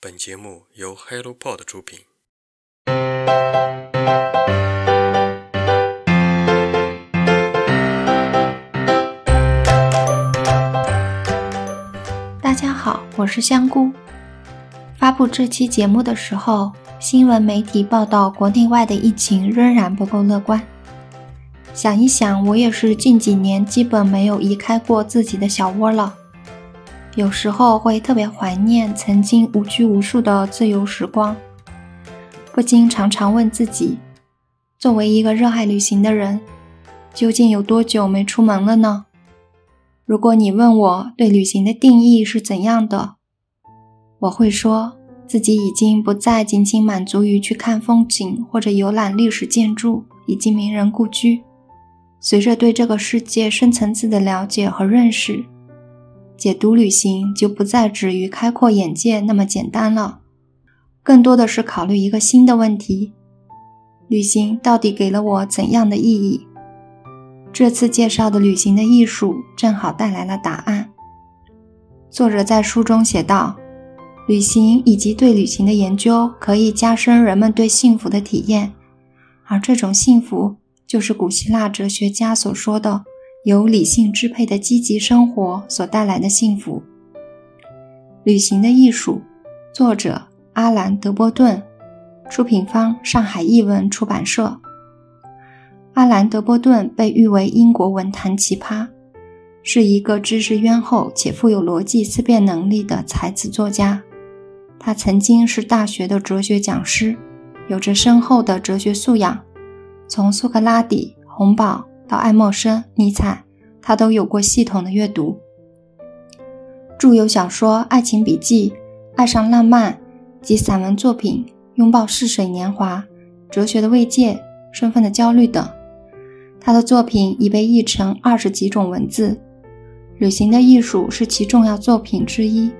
本节目由 HelloPod 出品。大家好，我是香菇。发布这期节目的时候，新闻媒体报道国内外的疫情仍然不够乐观。想一想，我也是近几年基本没有移开过自己的小窝了。有时候会特别怀念曾经无拘无束的自由时光，不禁常常问自己：作为一个热爱旅行的人，究竟有多久没出门了呢？如果你问我对旅行的定义是怎样的，我会说自己已经不再仅仅满足于去看风景或者游览历史建筑以及名人故居。随着对这个世界深层次的了解和认识。解读旅行就不再止于开阔眼界那么简单了，更多的是考虑一个新的问题：旅行到底给了我怎样的意义？这次介绍的旅行的艺术正好带来了答案。作者在书中写道：“旅行以及对旅行的研究可以加深人们对幸福的体验，而这种幸福就是古希腊哲学家所说的。”由理性支配的积极生活所带来的幸福。旅行的艺术，作者阿兰·德波顿，出品方上海译文出版社。阿兰·德波顿被誉为英国文坛奇葩，是一个知识渊厚且富有逻辑思辨能力的才子作家。他曾经是大学的哲学讲师，有着深厚的哲学素养，从苏格拉底、洪堡。到爱默生、尼采，他都有过系统的阅读，著有小说《爱情笔记》《爱上浪漫》及散文作品《拥抱逝水年华》《哲学的慰藉》《身份的焦虑》等。他的作品已被译成二十几种文字，《旅行的艺术》是其重要作品之一。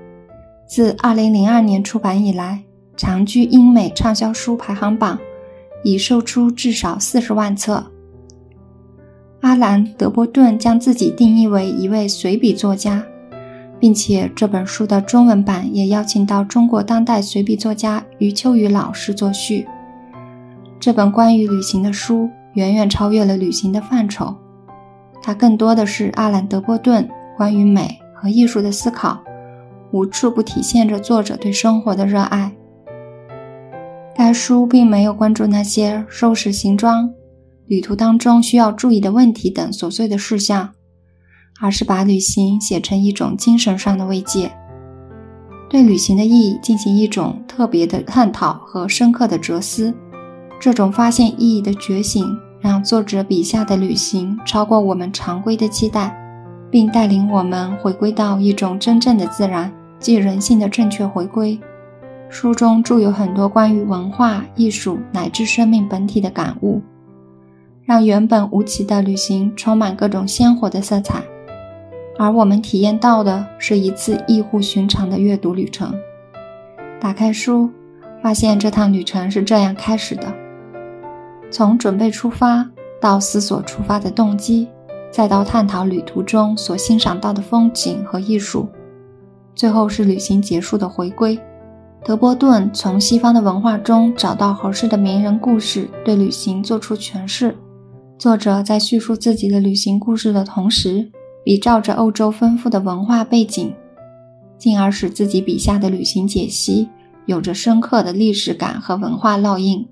自2002年出版以来，长居英美畅销书排行榜，已售出至少四十万册。阿兰·德波顿将自己定义为一位随笔作家，并且这本书的中文版也邀请到中国当代随笔作家余秋雨老师作序。这本关于旅行的书远远超越了旅行的范畴，它更多的是阿兰·德波顿关于美和艺术的思考，无处不体现着作者对生活的热爱。该书并没有关注那些收拾行装。旅途当中需要注意的问题等琐碎的事项，而是把旅行写成一种精神上的慰藉，对旅行的意义进行一种特别的探讨和深刻的哲思。这种发现意义的觉醒，让作者笔下的旅行超过我们常规的期待，并带领我们回归到一种真正的自然即人性的正确回归。书中著有很多关于文化艺术乃至生命本体的感悟。让原本无奇的旅行充满各种鲜活的色彩，而我们体验到的是一次异乎寻常的阅读旅程。打开书，发现这趟旅程是这样开始的：从准备出发，到思索出发的动机，再到探讨旅途中所欣赏到的风景和艺术，最后是旅行结束的回归。德波顿从西方的文化中找到合适的名人故事，对旅行做出诠释。作者在叙述自己的旅行故事的同时，比照着欧洲丰富的文化背景，进而使自己笔下的旅行解析有着深刻的历史感和文化烙印。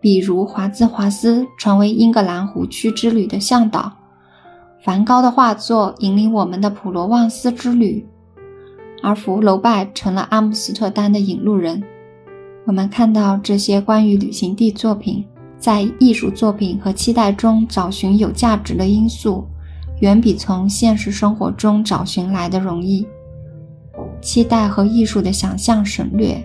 比如华兹华斯成为英格兰湖区之旅的向导，梵高的画作引领我们的普罗旺斯之旅，而福楼拜成了阿姆斯特丹的引路人。我们看到这些关于旅行地作品。在艺术作品和期待中找寻有价值的因素，远比从现实生活中找寻来的容易。期待和艺术的想象省略、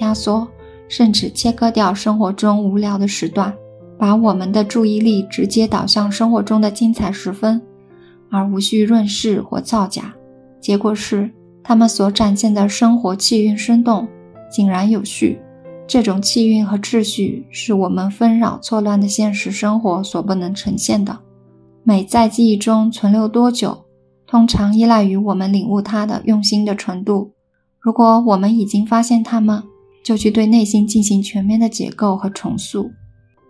压缩，甚至切割掉生活中无聊的时段，把我们的注意力直接导向生活中的精彩时分，而无需润饰或造假。结果是，他们所展现的生活气韵生动、井然有序。这种气韵和秩序是我们纷扰错乱的现实生活所不能呈现的。美在记忆中存留多久，通常依赖于我们领悟它的用心的程度。如果我们已经发现它们，就去对内心进行全面的解构和重塑。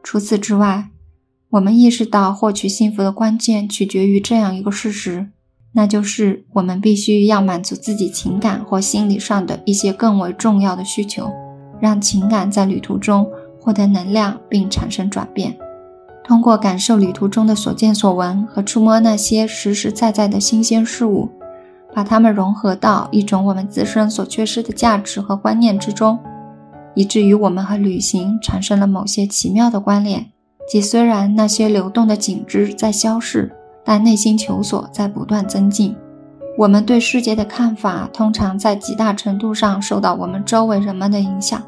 除此之外，我们意识到获取幸福的关键取决于这样一个事实，那就是我们必须要满足自己情感或心理上的一些更为重要的需求，让情感在旅途中获得能量并产生转变。通过感受旅途中的所见所闻和触摸那些实实在在的新鲜事物，把它们融合到一种我们自身所缺失的价值和观念之中，以至于我们和旅行产生了某些奇妙的关联。即虽然那些流动的景致在消逝，但内心求索在不断增进。我们对世界的看法通常在极大程度上受到我们周围人们的影响。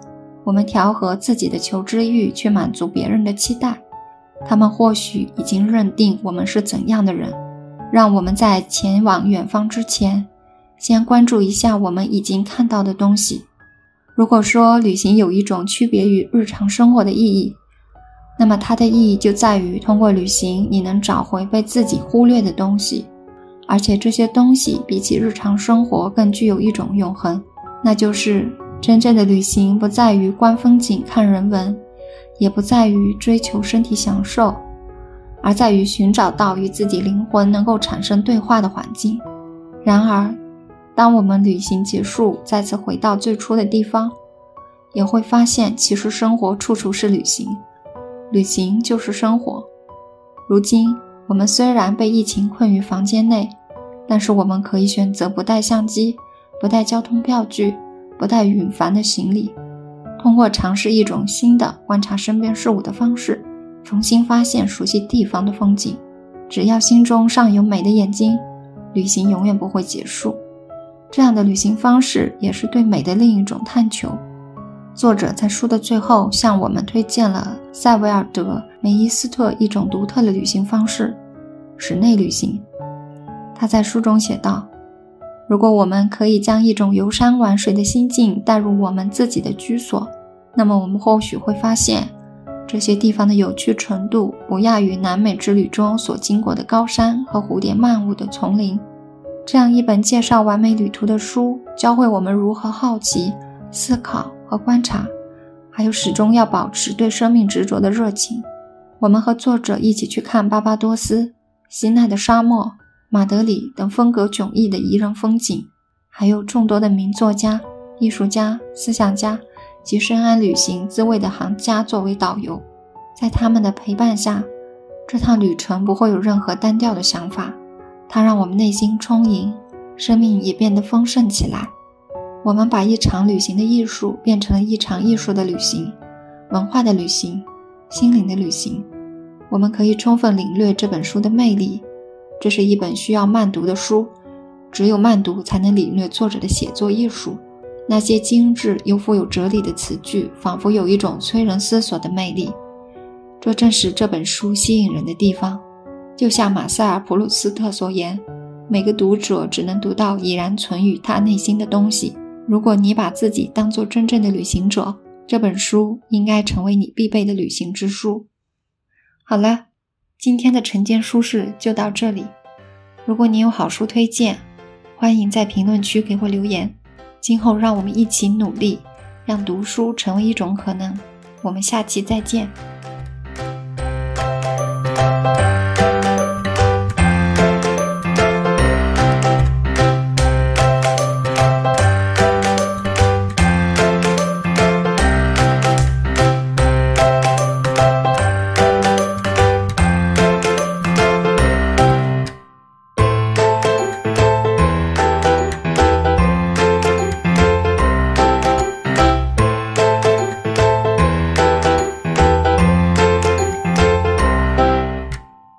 我们调和自己的求知欲去满足别人的期待。他们或许已经认定我们是怎样的人，让我们在前往远方之前，先关注一下我们已经看到的东西。如果说旅行有一种区别于日常生活的意义，那么它的意义就在于通过旅行，你能找回被自己忽略的东西，而且这些东西比起日常生活更具有一种永恒。那就是真正的旅行不在于观风景、看人文。也不在于追求身体享受，而在于寻找到与自己灵魂能够产生对话的环境。然而，当我们旅行结束，再次回到最初的地方，也会发现，其实生活处处是旅行，旅行就是生活。如今，我们虽然被疫情困于房间内，但是我们可以选择不带相机，不带交通票据，不带允繁的行李。通过尝试一种新的观察身边事物的方式，重新发现熟悉地方的风景。只要心中尚有美的眼睛，旅行永远不会结束。这样的旅行方式也是对美的另一种探求。作者在书的最后向我们推荐了塞维尔德·梅伊斯特一种独特的旅行方式——室内旅行。他在书中写道。如果我们可以将一种游山玩水的心境带入我们自己的居所，那么我们或许会发现，这些地方的有趣程度不亚于南美之旅中所经过的高山和蝴蝶漫舞的丛林。这样一本介绍完美旅途的书，教会我们如何好奇、思考和观察，还有始终要保持对生命执着的热情。我们和作者一起去看巴巴多斯、西奈的沙漠。马德里等风格迥异的宜人风景，还有众多的名作家、艺术家、思想家及深谙旅行滋味的行家作为导游，在他们的陪伴下，这趟旅程不会有任何单调的想法。它让我们内心充盈，生命也变得丰盛起来。我们把一场旅行的艺术变成了一场艺术的旅行，文化的旅行，心灵的旅行。我们可以充分领略这本书的魅力。这是一本需要慢读的书，只有慢读才能领略作者的写作艺术。那些精致又富有哲理的词句，仿佛有一种催人思索的魅力。这正是这本书吸引人的地方。就像马塞尔·普鲁斯特所言：“每个读者只能读到已然存于他内心的东西。”如果你把自己当做真正的旅行者，这本书应该成为你必备的旅行之书。好了。今天的晨间书事就到这里。如果你有好书推荐，欢迎在评论区给我留言。今后让我们一起努力，让读书成为一种可能。我们下期再见。